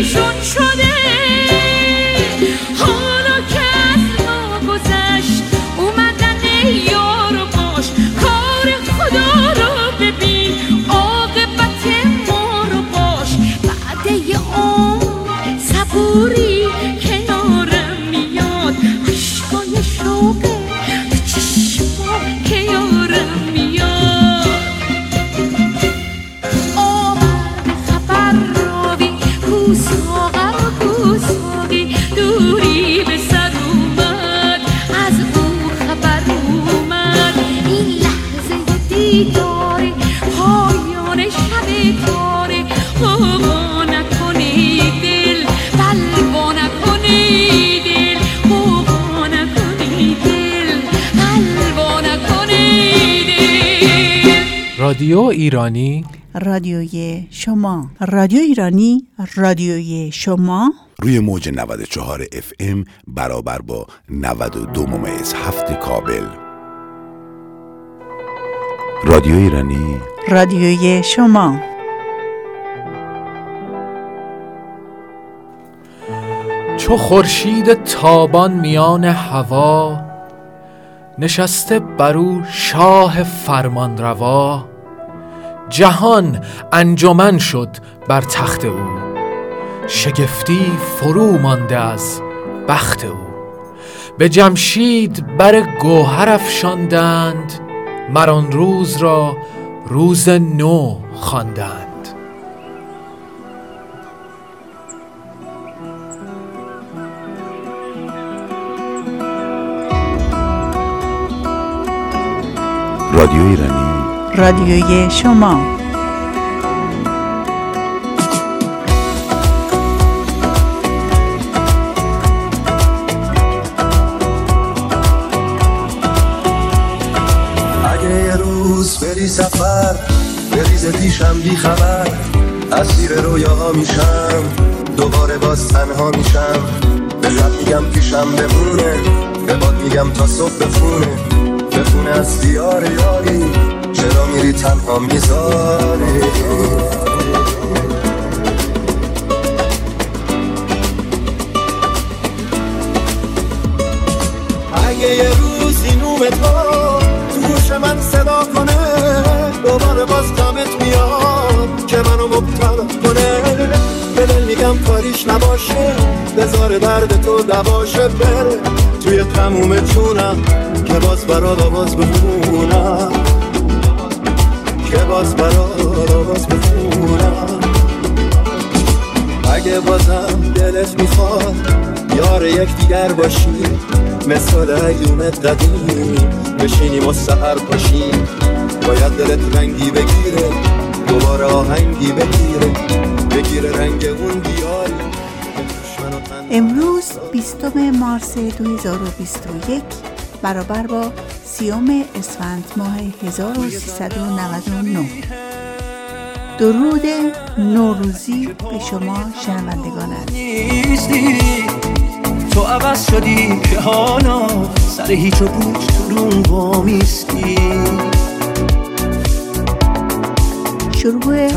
beijou. رادیو ایرانی. رادیوی شما. رادیو ایرانی رادیوی شما. روی موج 94 اف ام برابر با 92 ممیز هفت کابل. رادیو ایرانی. رادیوی شما. چو خورشید تابان میان هوا نشسته برو شاه فرمان روا جهان انجمن شد بر تخت او. شگفتی فرو مانده از بخت او. به جمشید بر گوهر افشاندند مر روز را روز نو خواندند. رادیو ایرانی رادیوی شما. بری سفر بریز پیشم بی خبر اسیر رویاها میشم دوباره باز تنها میشم. به لب میگم پیشم بمونه به باد میگم تا صبح بخونه. بخونه از دیار یاری چرا میری تنها می‌ذاری اگه یه روزی نوم تو تو گوش من صدا کنه دوباره باز غمت میاد که منو مبتلا کنه. به دل میگم کاریش نباشه بذار درد تو دواشه بره توی تموم چونم که باز برات آواز بخونم که باز برات آواز بخونم اگه بازم دلت می‌خواد یار یک دیگر باشی مثل ایونت قدیم بشینیم و سهر پاشیم. باید دلت رنگی بگیره دوباره آهنگی بگیره. بگیره رنگ اون دیاری. امروز 20 مارس 2021 برابر با سیوم اسفند ماه 1399 درود نوروزی به شما شنوندگان. نیستی. تو عوض شدی که حالا سر هیچ و پوچ تو روم وامیستی. شروع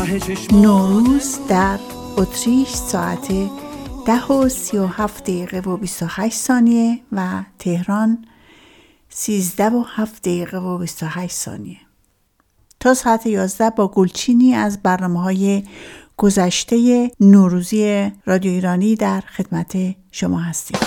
نوروز در اتریش ساعت ده و سی و هفت دقیقه و 28 ثانیه و تهران 13 و 7 دقیقه و 28 ثانیه. تا ساعت 11 با گلچینی از برنامه های گذشته نوروزی رادیو ایرانی در خدمت شما هستیم.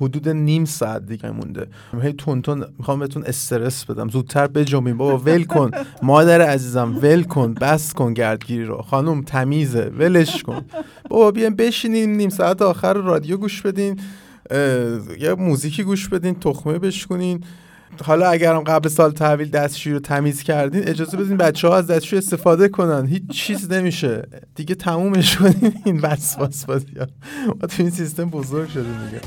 حدود نیم ساعت دیگه مونده. هی تون تون می‌خوام بهتون استرس بدم. زودتر بجنبین بابا ول کن. مادر عزیزم ول کن. بس کن گردگیری رو. خانم تمیزه ولش کن. بابا بیاین بشینین نیم ساعت آخر رادیو گوش بدین. یه موزیکی گوش بدین تخمه بشکنین. حالا اگرم قبل سال تحویل دستشویی رو تمیز کردین اجازه بدین بچه ها از دستشویی استفاده کنن. هیچ چیز نمیشه. دیگه تمومش کنین. این وسواس بازی. ما تو این سیستم بزرگ شدیم دیگه.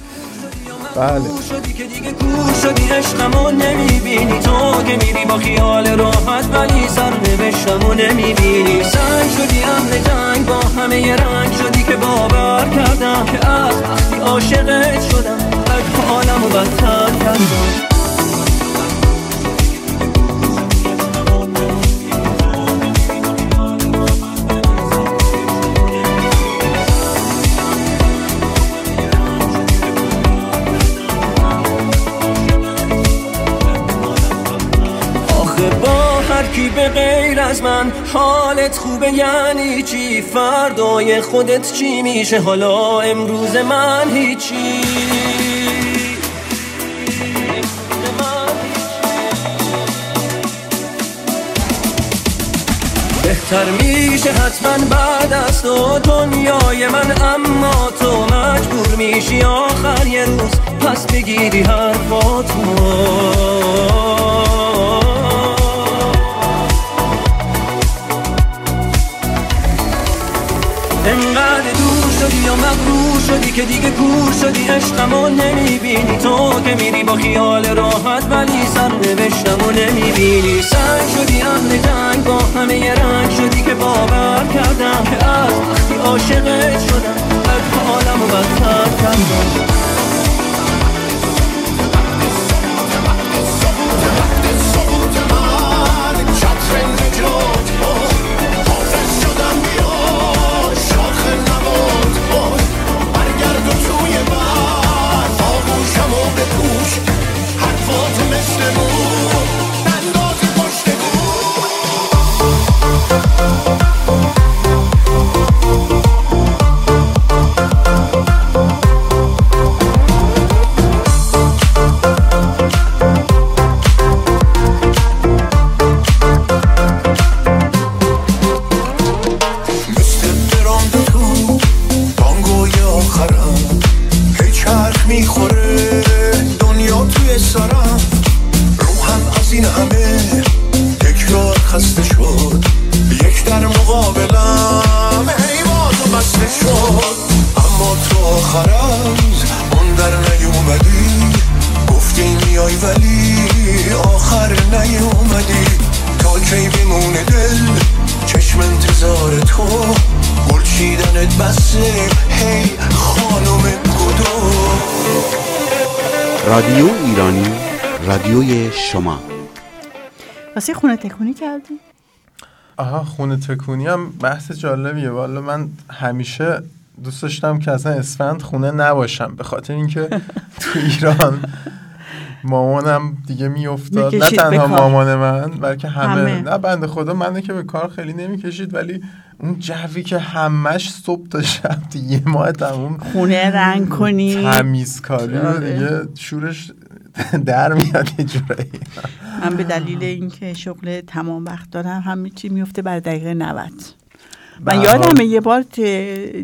بله. شدی که دیگه کور شدی عشقمو نمی‌بینی. تو که میری با خیال راحت ولی سر نوشتمو نمی‌بینی. سنگ شدی اهل جنگ با همه رنگ شدی که باور کردم که از وقتی عاشقت شدم حالمو بدتر کردم. به غیر از من حالت خوبه یعنی چی؟ فردای خودت چی میشه؟ حالا امروز من هیچی. بهتر میشه حتما بعد از تو دنیای من اما تو مجبور میشی آخر یه روز پس بگیری حرفاتو. انقدر دور شدی یا مغرور شدی که دیگه کور شدی. عشقمو نمی‌بینی. تو که میری با خیال راحت ولی سر نوشتمو نمی‌بینی. سنگ شدی اهل جنگ با همه یه رنگ شدی که باور کردم که از وقتی عاشقت شدم از حالمو بدتر کردم. شد. یک در مقابلم. هی بازو بسته شد. اما تو آخرم اون در نیومدی. گفتی میای ولی آخر نیومدی. تا کی بمونه دل چشم انتظار تو. گل چیدنت بسه هی خانم گدو. رادیو ایرانی رادیوی شما. واسه خونه تکونی کردی؟ آها خونه تکونی هم بحث جالبیه والا من همیشه دوست داشتم که اصلا اسفند خونه نباشم به خاطر اینکه تو ایران مامانم دیگه میافتاد نه تنها. مامان من بلکه همه, همه. نه بنده خدا منو که به کار خیلی نمی‌کشید ولی اون جوی که همش صبح تا شب دیگه یه ماه تموم خونه رنگ کنی تمیزکاری و آره. دیگه شورش در میاد یه جورایی. من به دلیل اینکه شغل تمام وقت دارم همه چی میفته بر دقیقه 90 من به یادمه یه بار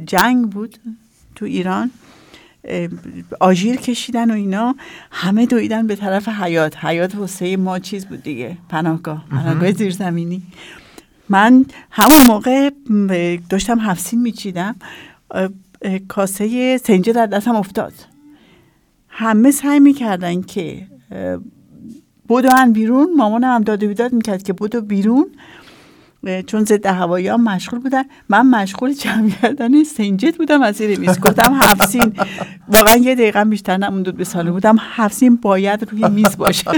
جنگ بود تو ایران آژیر کشیدن و اینا همه دویدن به طرف حیات. حیات واسه ما چیز بود دیگه پناهگاه پناهگاه زیرزمینی. من همون موقع داشتم هفسین میچیدم کاسه سنجه در دستم افتاد. همه سعی می‌کردن که اه، بدون بیرون. مامانم هم داد و بیداد می‌کرد که بدو بیرون. چون ضد هوایی ها مشغول بودن. من مشغول جمع کردن سنجت بودم از زیر میز. گفتم هفسین واقعا یه دقیقه بیشتر نموند به ساله. بودم هفسین باید روی میز باشه.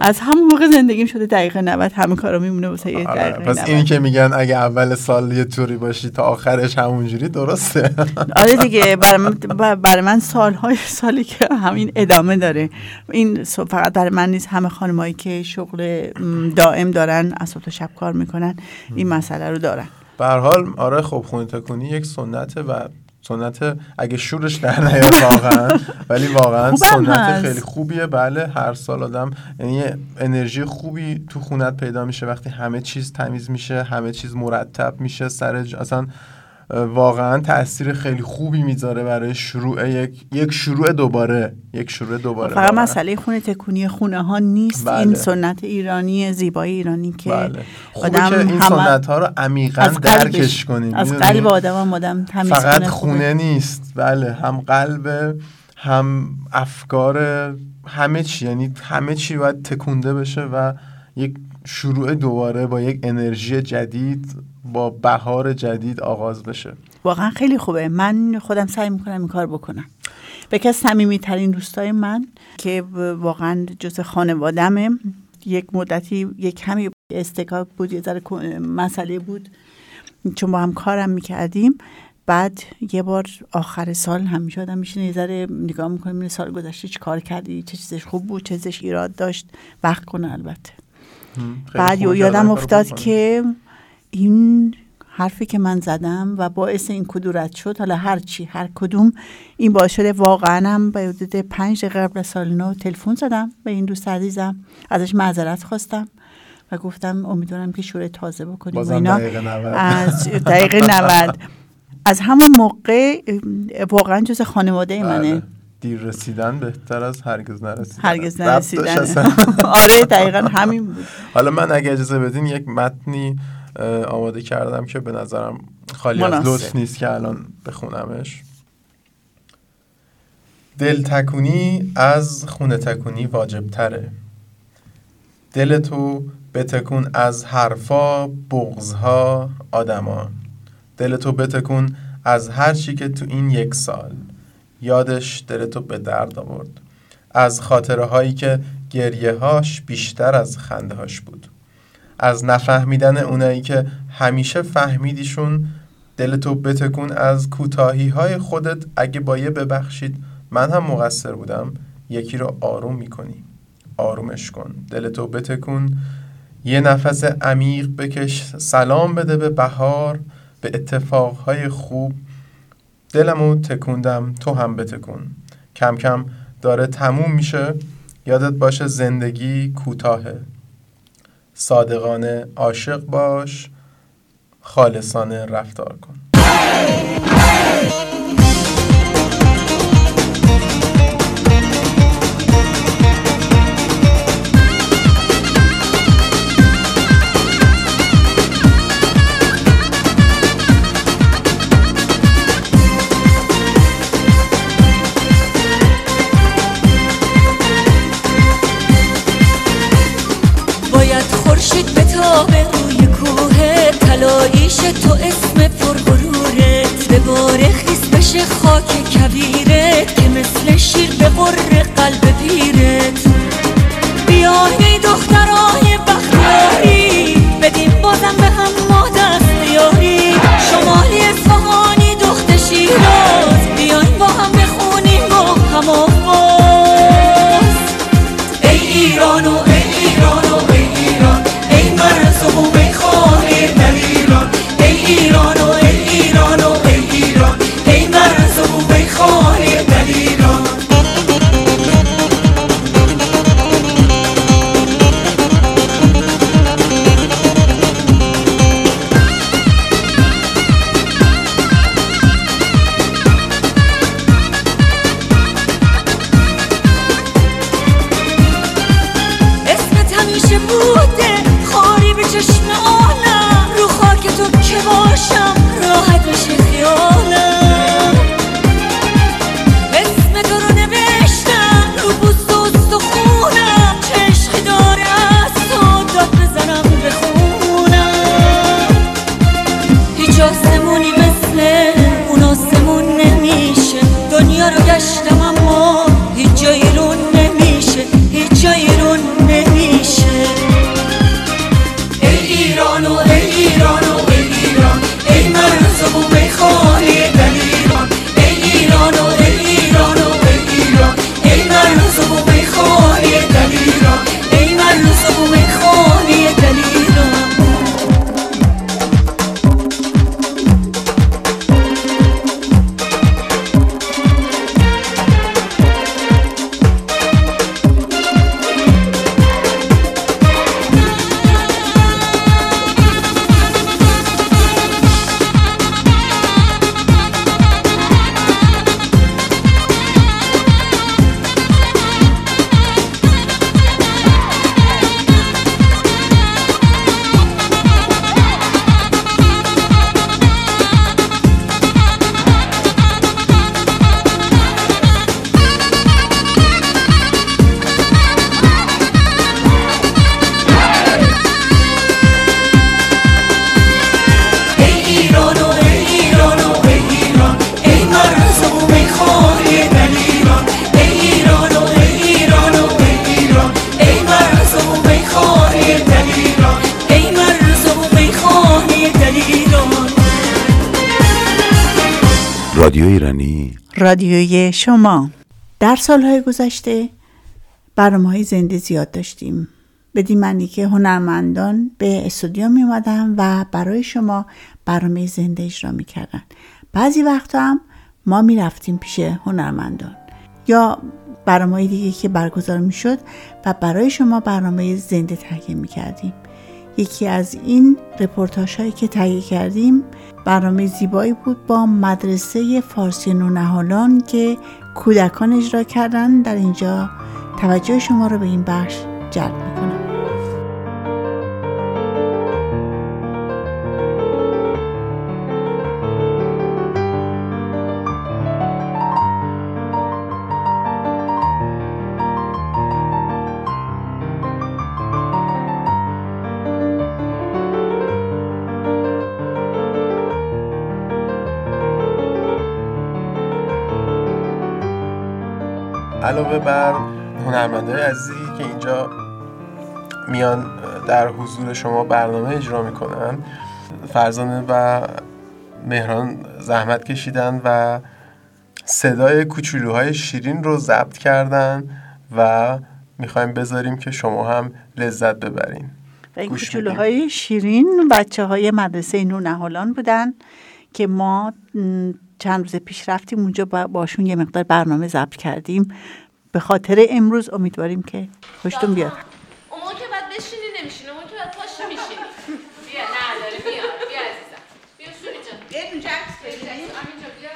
از همون موقع زندگیم شده دقیقه 90 همه کارا میمونه واسه یه آره، دقیقه پس 90. اینی که میگن اگه اول سال یه توری باشی تا آخرش همونجوری درسته. آره دیگه برای من, برای من سالهای سالی که همین ادامه داره. این فقط برای من نیست. همه خانمایی که شغل دائم دارن تا شب کار می‌کنن این مسئله رو دارن. به هر حال آره خب خونه تکونی یک سنته و سنت اگه شورش در نیاد واقعا ولی واقعا سنت. خیلی خوبیه. بله هر سال آدم یعنی انرژی خوبی تو خونت پیدا میشه وقتی همه چیز تمیز میشه همه چیز مرتب میشه سر اصلا واقعا تاثیر خیلی خوبی می‌ذاره برای شروع یک یک شروع دوباره یک شروع دوباره فقط. مسئله خونه تکونی خونه ها نیست بله. این سنت ایرانی زیبایی ایرانی که بله خوبه آدم که این همه- سنت ها رو عمیقا درکش کنیم از؟ قلب آدم هم آدم تمیز فقط. خونه نیست بله هم قلب هم افکار همه چی یعنی همه چی باید تکونده بشه و یک شروع دوباره با یک انرژی جدید با بهار جدید آغاز بشه. واقعا خیلی خوبه. من خودم سعی می‌کنم این کار بکنم. یکی از صمیمی ترین دوستای من که واقعا جز خانوادمه یک مدتی یک کمی استکاک بود یه ذره مسئله بود. چون با هم کارم می‌کردیم. بعد یه بار آخر سال همیشه آدم میشینه یه ذره نگاه می‌کنه سال گذشته چی کار کردی چه چیزش خوب بود چه چیزش ایراد داشت. وقت کنه البته. بعد یادم افتاد. که این حرفی که من زدم و باعث این کدورت شد حالا هر چی هر کدوم این باعث شده واقعا هم به حدود پنج قبل سال نو تلفن زدم به این دوست عزیزم. ازش معذرت خواستم و گفتم امیدوارم که شور تازه بکنیم و بازم اینا. دقیقه 90 از دقیقه 90 از همون موقع واقعا جز خانواده منه. بله. دیر رسیدن بهتر از هرگز نرسیدن. هرگز نرسیدن. آره دقیقا همین بود. حالا من اگه اجازه بدین یک متنی آماده کردم که به نظرم خالی از. لطف نیست که الان بخونمش. دل تکونی از خونه تکونی واجب تره دل تو بتکون از حرفا بغزها آدما. دل تو بتکون از هر چی که تو این یک سال. یادش دل تو به درد آورد. از خاطره هایی که گریه هاش بیشتر از خنده هاش بود. از نفهمیدن اونایی که همیشه فهمیدیشون دل تو بتکون از کوتاهی های خودت. اگه با یه ببخشید من هم مقصر بودم. یکی رو آروم می‌کنی. آرومش کن. دل تو بتکون. یه نفس عمیق بکش. سلام بده به بهار. به اتفاقهای خوب. دلمو تکوندم. تو هم بتکون. کم کم داره تموم میشه. یادت باشه زندگی کوتاهه. صادقانه عاشق باش خالصانه رفتار کن. رادیوی شما. در سالهای گذشته برنامه های زنده زیاد داشتیم. بدین معنی که هنرمندان به استودیو می اومدن و برای شما برنامه زنده اجرا می کردن. بعضی وقتا هم ما می رفتیم پیش هنرمندان. یا برنامه دیگه که برگزار می شد و برای شما برنامه زنده تهیه می کردیم یکی از این رپورتاج هایی که تهیه کردیم برنامه زیبایی بود با مدرسه فارسی نونهالان که کودکان اجرا کردن. در اینجا توجه شما رو به این بخش جلب می‌کنم. علاوه بر هنرمندهای عزیزی که اینجا میان در حضور شما برنامه اجرا می‌کنن فرزانه و مهران زحمت کشیدن و صدای کوچولوهای شیرین رو ضبط کردن و می‌خوایم بذاریم که شما هم لذت ببرین. و این کوچولوهای شیرین بچه های مدرسه نونهالان بودن که ما چند روز پیش رفتیم اونجا باشون یه مقدار برنامه ضبط کردیم. به خاطر امروز امیدواریم که خوشتون بیاد. اون موقع که بعد بشینی اون که بعد پاشی میشینی. بیا نه بیا بیا عزیزم. بیا سوری جان. بیا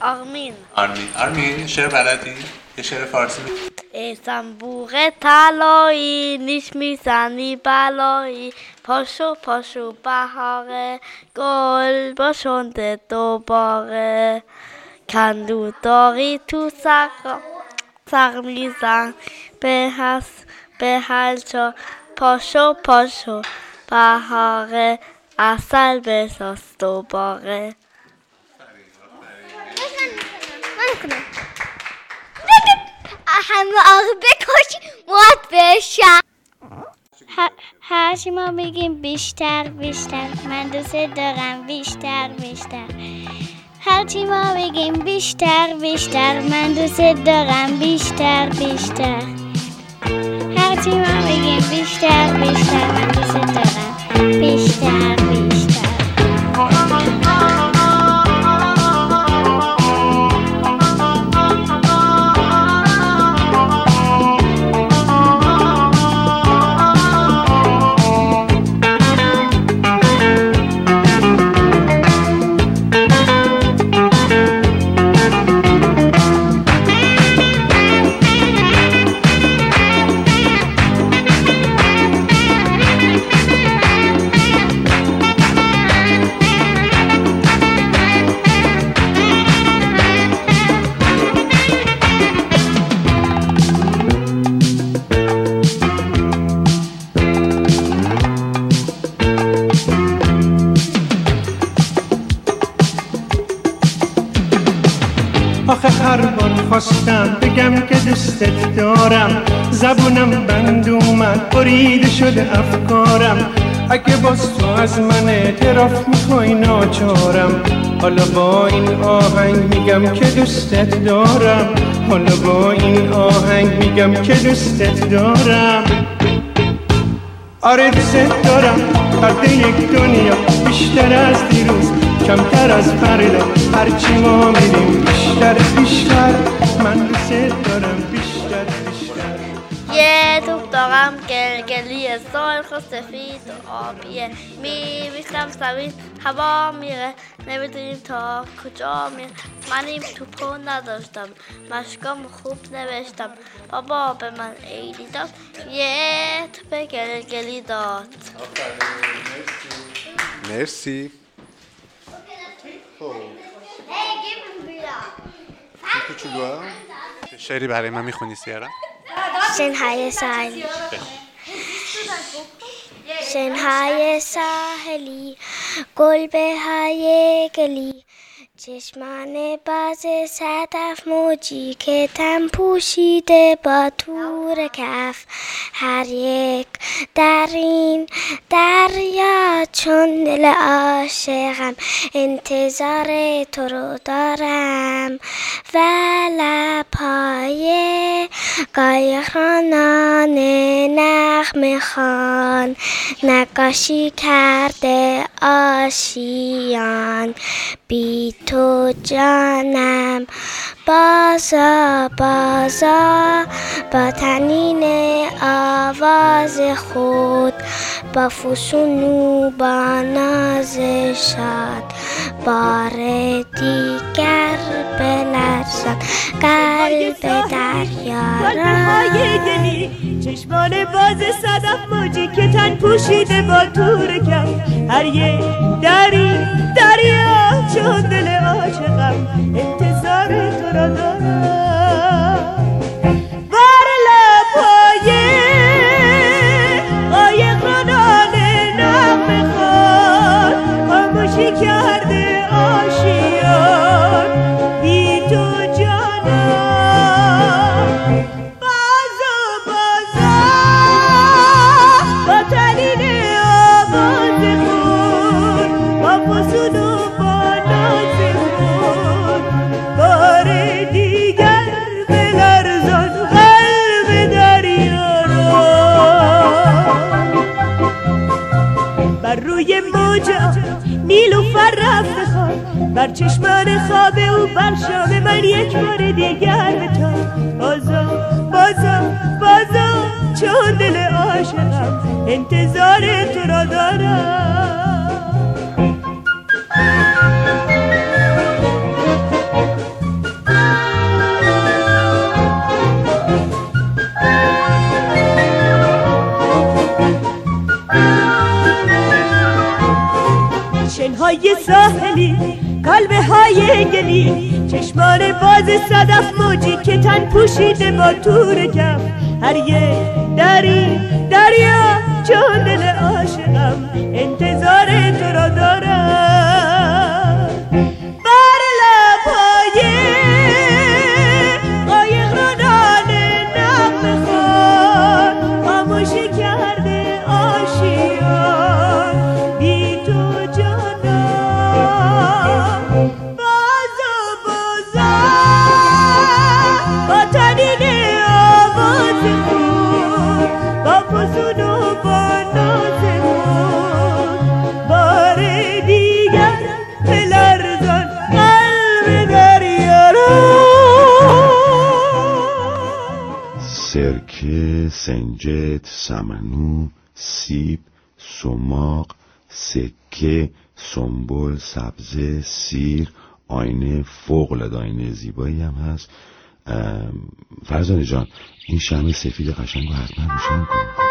آرمین. آرمین. آرمین شعر بلدی؟ یه شعر فارسی ای زنبوغ طلایی نیش می‌زنی بلایی. پاشو پاشو بهاره گل باشنده دوباره. کندو داری تو سق سق میزن به هست به هلچا پاشو پاشو. بهاره اصل دوباره من کنم همه آقا بکش موت بشم هرچی ما بگیم بیشتر بیشتر. من دوست دارم بیشتر بیشتر. هرچی ما بگیم بیشتر بیشتر. من دوست دارم بیشتر بیشتر. هرچی ما بگیم بیشتر بیشتر. من دوست دارم بیشتر بیشتر. بریده شده افکارم. اگه باز تو از من اعتراف می‌خوای ناچارم. حالا با این آهنگ میگم که دوستت دارم. حالا با این آهنگ میگم که دوستت دارم. آره دوستت دارم. قد یک دنیا بیشتر از دیروز. کمتر از فردا. هرچی ما میریم بیشتر بیشتر. من دوست دارم. دارم گلگلی سرخ و سفید و آبیه میریشم زمین هوا میره. نمی‌دونیم تا کجا میره. من این توپو نداشتم. مشکام خوب نوشتم. بابا به من عیدی داد. یه توپ گلگلی داد. مرسی. کوچولوها شعری برای من می‌خونی سیارا شنهای ساحلی شنهای ساحلی گل به های گلی چشمان باز صدف موجی که تن پوشیده با تور کف. هر یک در این دریا چون دل عاشقم انتظار تو رو دارم و لپای قایقرانان نغمه خان نقاشی کرده آشیان بی تو جانم. بازا بازا. با تنین آواز خود با فسونو با ناز شاد. بار دیگر بلرزد. قلب های دریا گلی چشمان باز صدف موجی که تن پوشیده با تور کم. هر یک دری دریا چون دل عاشقم. انتظار تو را دارم. چشمان خواب او شام من یک بار دیگر بتا بازا بازا بازا چون دل عاشقم انتظار تو را دارم. های ساحلی قلب های گلی چشمان باز صدف موجی که تن پوشیده با تور کف هر یک دری دریا چون دل عاشقم. انتظار تو سنجد سمنو سیب سماق سکه سنبل سبزه سیر آینه فوق آینه زیبایی هم هست. فرزانه جان این شمع سفید قشنگ رو حتما روشن کن.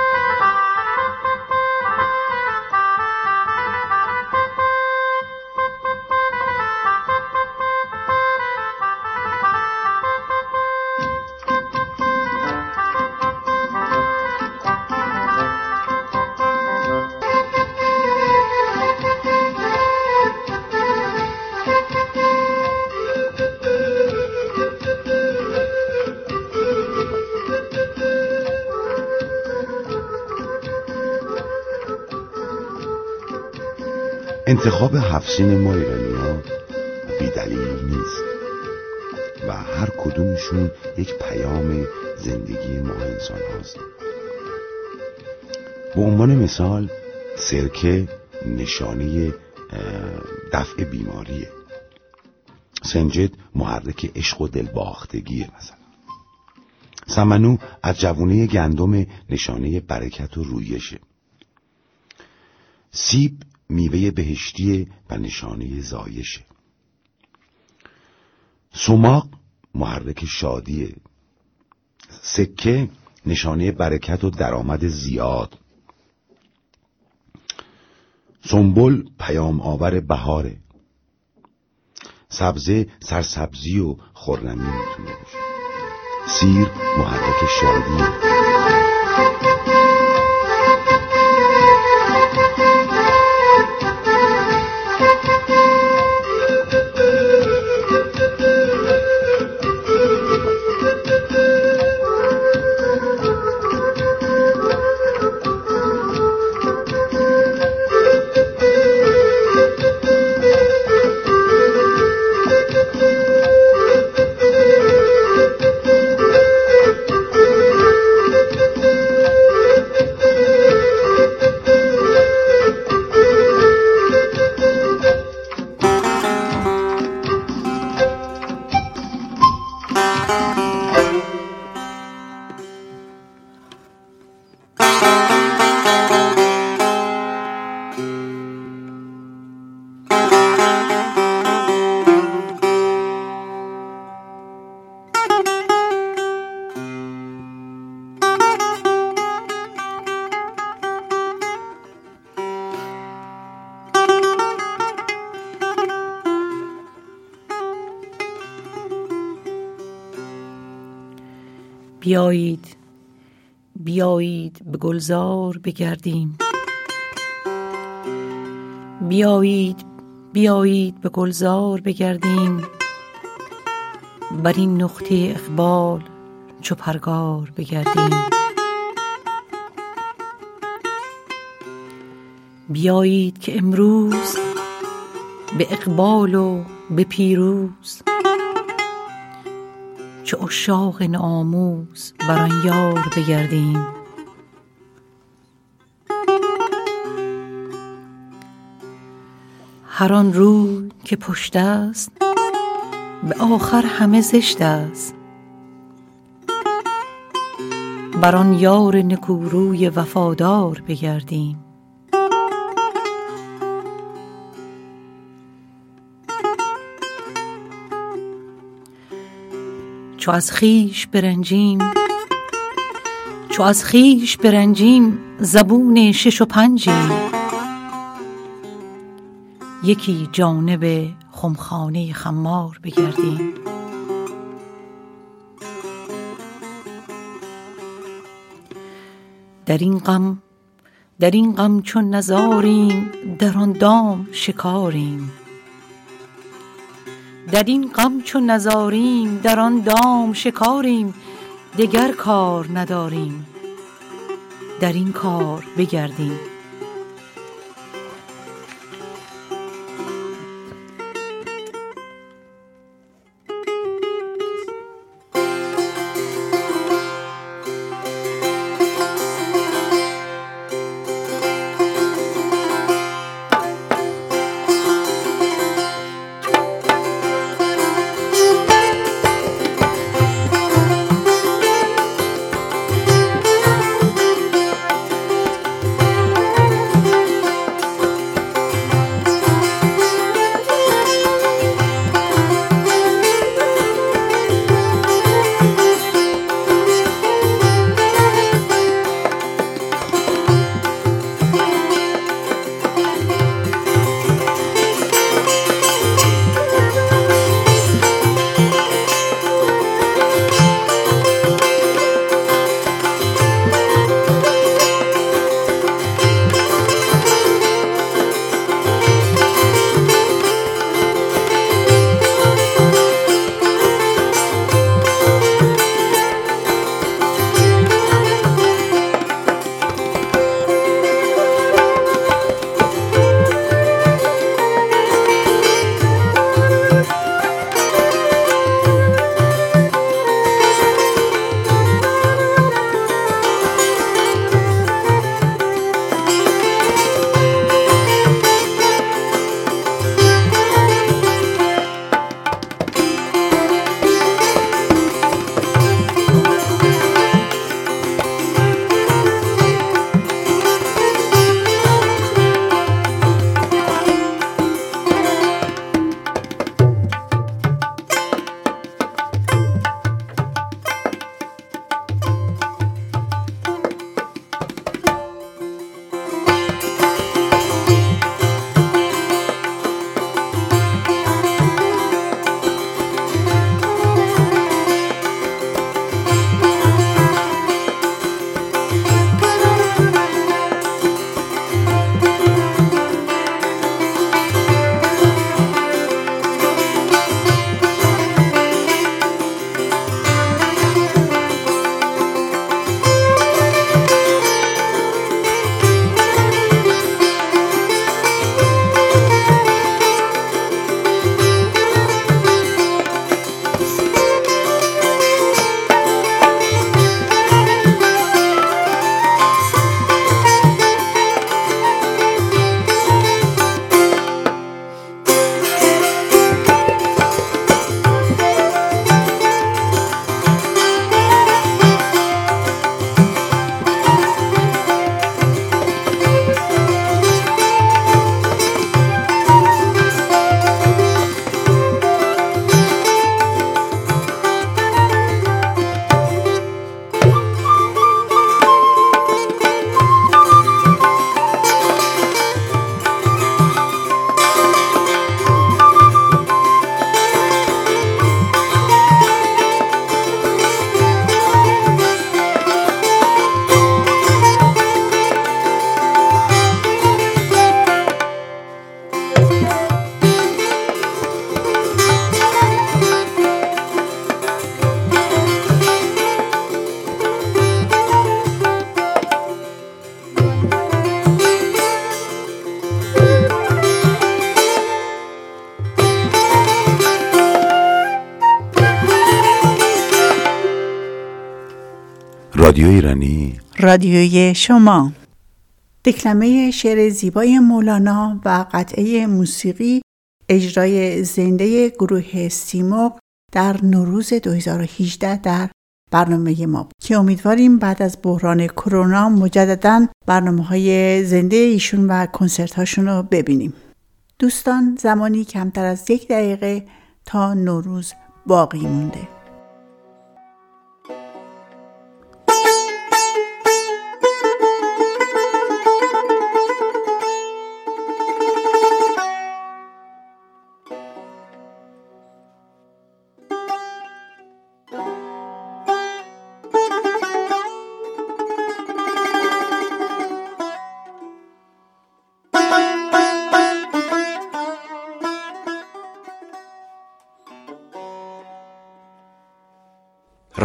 انتخاب هفسین ما ایرانیان بیدلیل نیست و هر کدومشون یک پیام زندگی ما انسان هاست. به عنوان مثال سرکه نشانه دفع بیماریه. سنجد محرک عشق و دلباختگیه مثلا. سمنو از جوونه گندم نشانه برکت و رویشه. سیب میوه بهشتی و نشانه زایشه سماق محرک شادیه. سکه نشانه برکت و درآمد زیاد. سنبل پیام آور بهاره. سبزه سرسبزی و خرمی می‌تونه باشه. سیر محرک شادی. بیایید بیایید به گلزار بگردیم. بیایید بیایید به گلزار بگردیم. بر این نقطه اقبال چو پرگار بگردیم. بیایید که امروز به اقبال و به پیروز چو اشاق ناموز بر آن یار بگردیم. هر آن روی که پشت است به آخر همه زشت است. بر آن یار نکوروی وفادار بگردیم. چو از خویش برنجیم چو از خویش برنجیم زبون شش و پنجیم. یکی جانب خمخانه خمار بگردیم. در این غم در این غم چون نزاریم در آن دام شکاریم. در این غم چون نزاریم در آن دام شکاریم دگر کار نداریم. در این کار بگردیم. رادیو ایرانی. رادیوی شما. دکلمه شعر زیبای مولانا و قطعه موسیقی اجرای زنده گروه سیموق در نوروز 2018 در برنامه ما که امیدواریم بعد از بحران کرونا مجددا برنامه های زنده ایشون و کنسرت هاشون رو ببینیم. دوستان زمانی کمتر از یک دقیقه تا نوروز باقی مونده.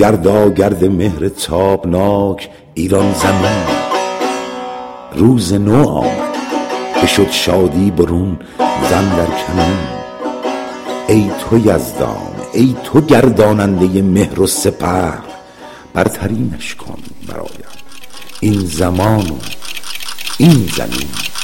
گردا گرد مهر تابناک ایران زمین روز نو آمد بشد شادی برون زن در کمین ای تو یزدان ای تو گرداننده مهر و سپر برترینش کن برایم این زمان و این زمین.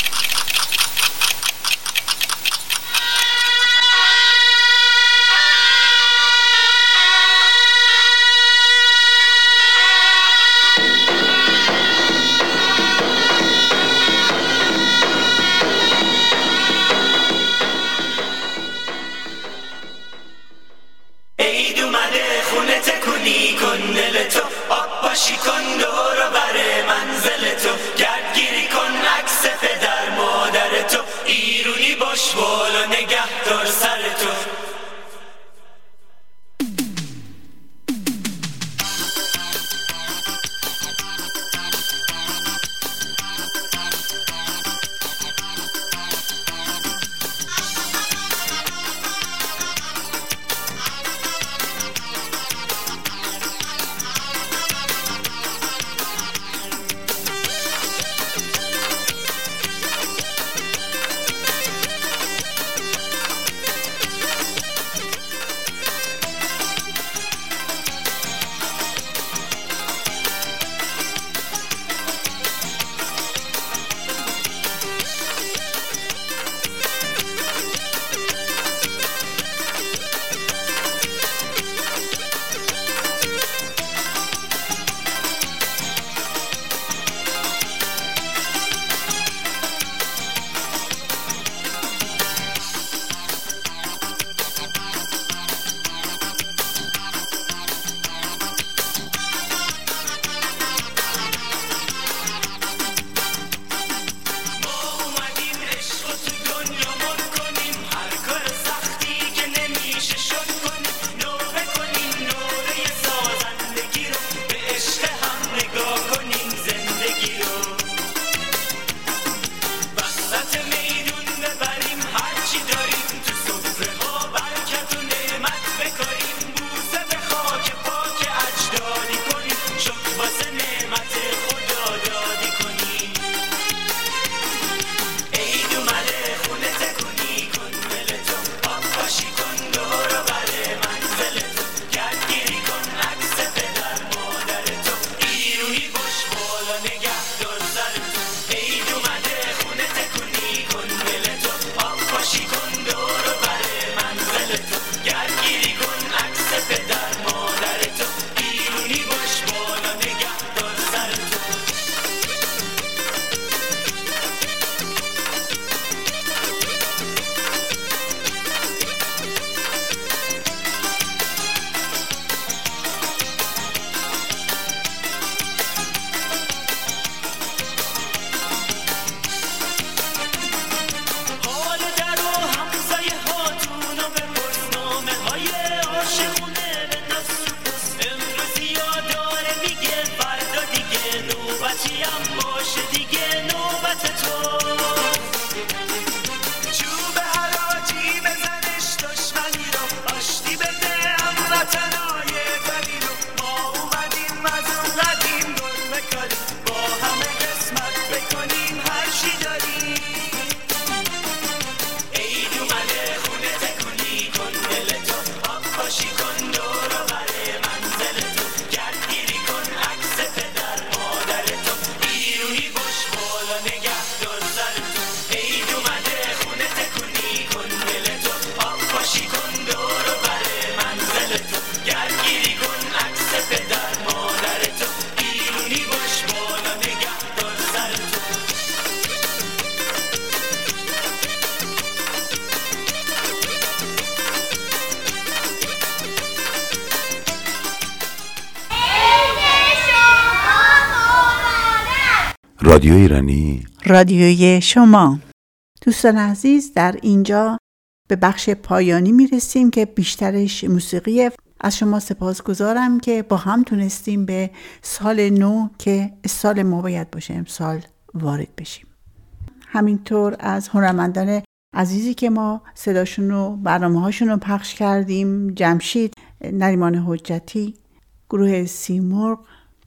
ایرانی. رادیوی شما. دوستان عزیز در اینجا به بخش پایانی می رسیم که بیشترش موسیقی از شما سپاس گذارم که با هم تونستیم به سال نو که سال ما باید باشه امسال وارد بشیم. همینطور از هنرمندان عزیزی که ما صداشون و برنامه هاشون رو پخش کردیم جمشید نریمان حجتی گروه سیمرغ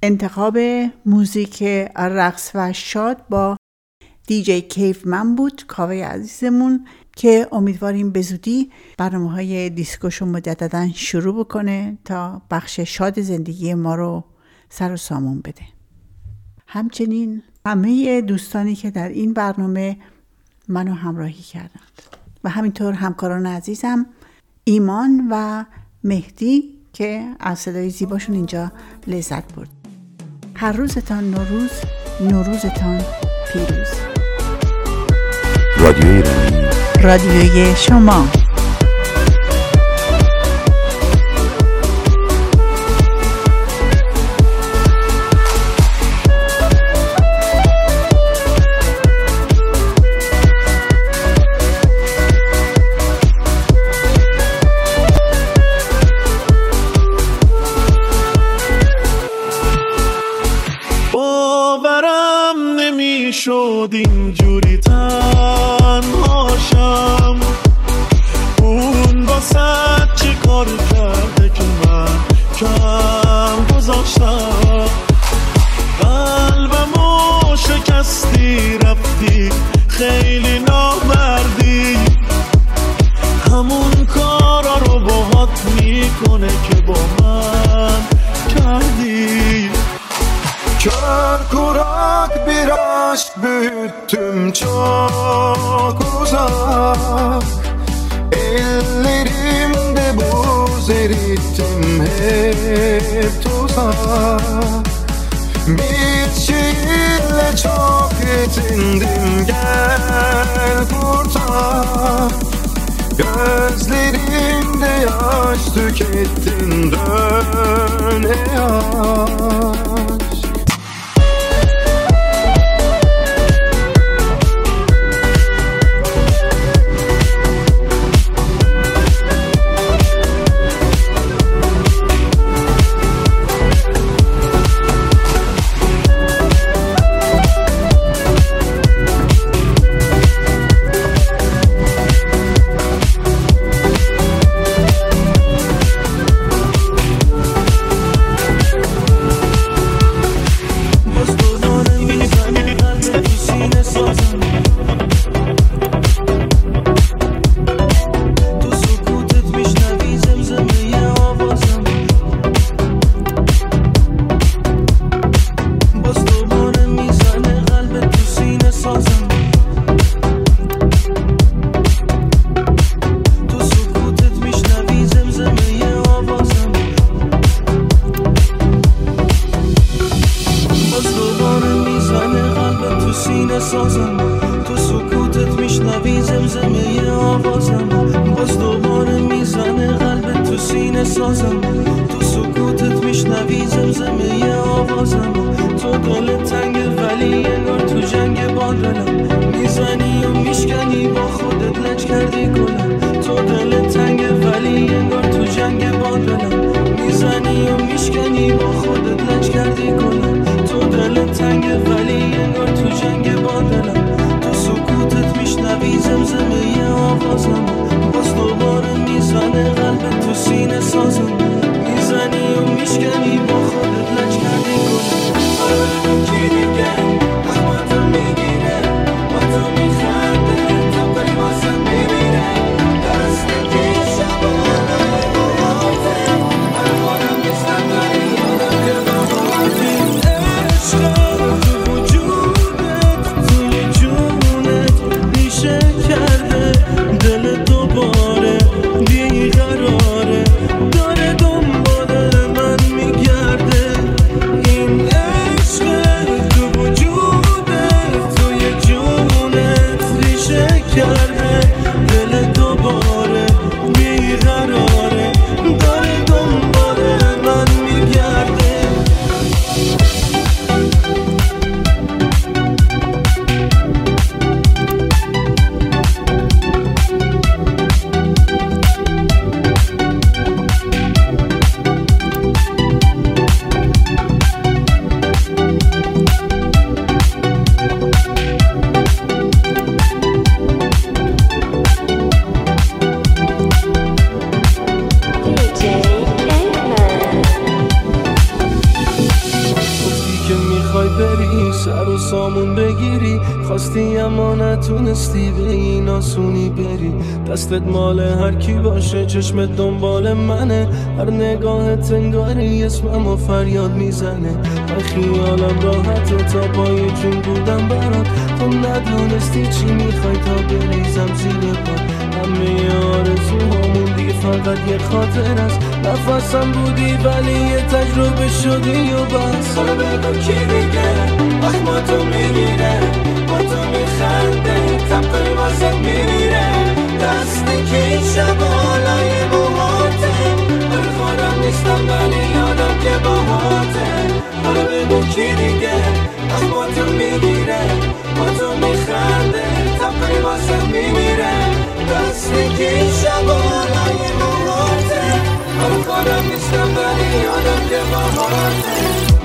انتخاب موزیک رقص و شاد با دیجی کیف من بود کاوه عزیزمون که امیدواریم به زودی برنامه های دیسکوشو مجددا شروع بکنه تا بخش شاد زندگی ما رو سر و سامون بده. همچنین همه دوستانی که در این برنامه منو همراهی کردند. و همینطور همکاران عزیزم ایمان و مهدی که از صدای زیباشون اینجا لذت برد هر روزتان نوروز نوروزتان پیروز. رادیو ایرانی رادیوی شما. Hep tuzak. Bir şiirle çok yetindim gel kurtar. Gözlerimde yaş tükettin dön ey باشه چشمت دنبال منه. هر نگاه تنگاری اسمم و فریاد می‌زنه. من خیالم راحته تا پای جون بودم برات. تو ندونستی چی می‌خوای تا بریزم زیر پا. همه آرزوهامون دیگه فقط یه خاطر است. نفسم بودی ولی یه تجربه شدی و بس. حالا بگو کی دیگه؟ وقت ما تو می‌گیره. با تو میخنده. تبقی واسه میریره دستی که این شب حالای موهاته من خودم نیستم ولی یادم که باهاته. حالا بگو کی دیگه؟ وقت ما تو می‌گیره با تو میخنده. تبقی واسه میمیره. دستی که این شب حالای موهاته من خودم نیستم ولی یادم که باهاته.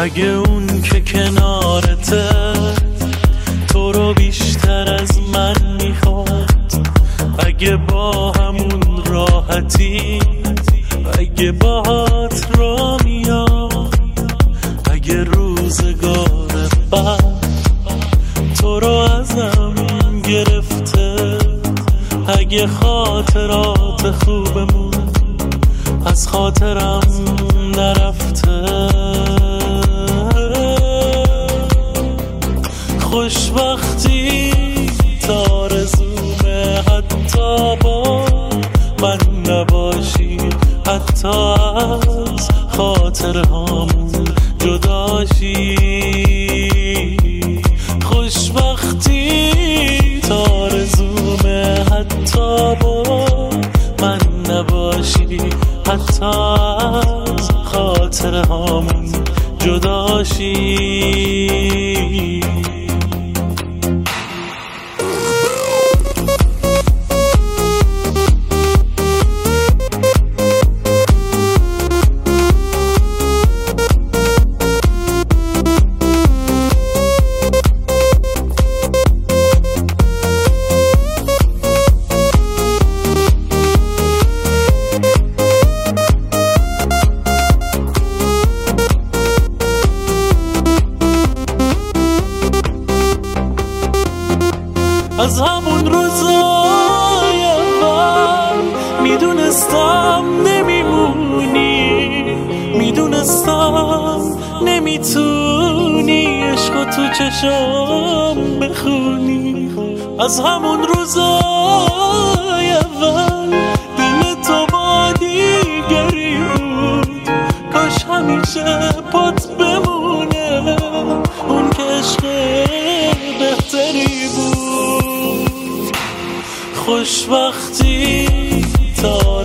اگه اون که کنارته تو رو بیشتر از من می‌خواد. اگه با همون راحتی اگه باهات را میاد اگه روزگار بعد تو رو ازم گرفته. اگه خاطرات خوبمون از خاطرم نرفته. خاطرهامون جداشی از همون روزای اول می‌دونستم نمیمونی. می‌دونستم نمی‌تونی عشق تو چشام بخونی. از همون روزای اول دل تو با دیگری بود. کاش همیشه پات بمونه. اون که عشق خوشبختی تارزومه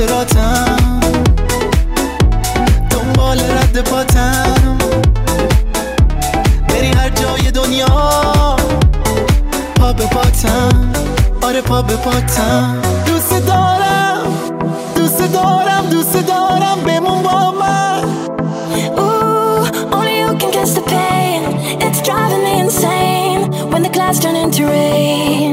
خاطراتم. دنبال رد پاتم. بری هر جای دنیا. پا به پاتم. آره پا به پاتم. دوست دارم دوست دارم دوست دارم بمون با من. Only you can catch the pain. It's driving me insane. When the clouds turn into rain.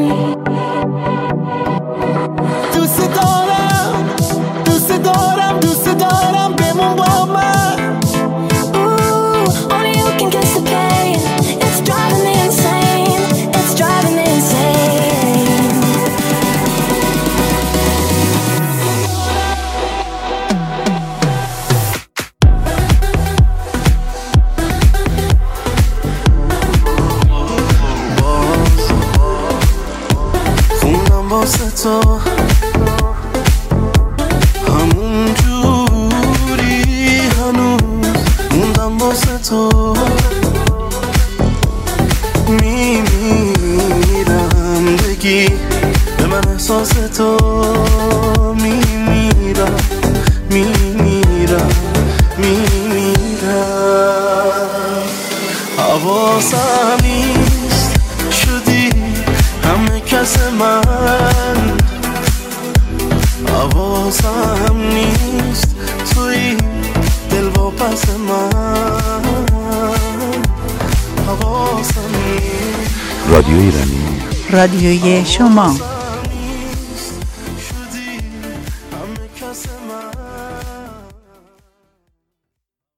روی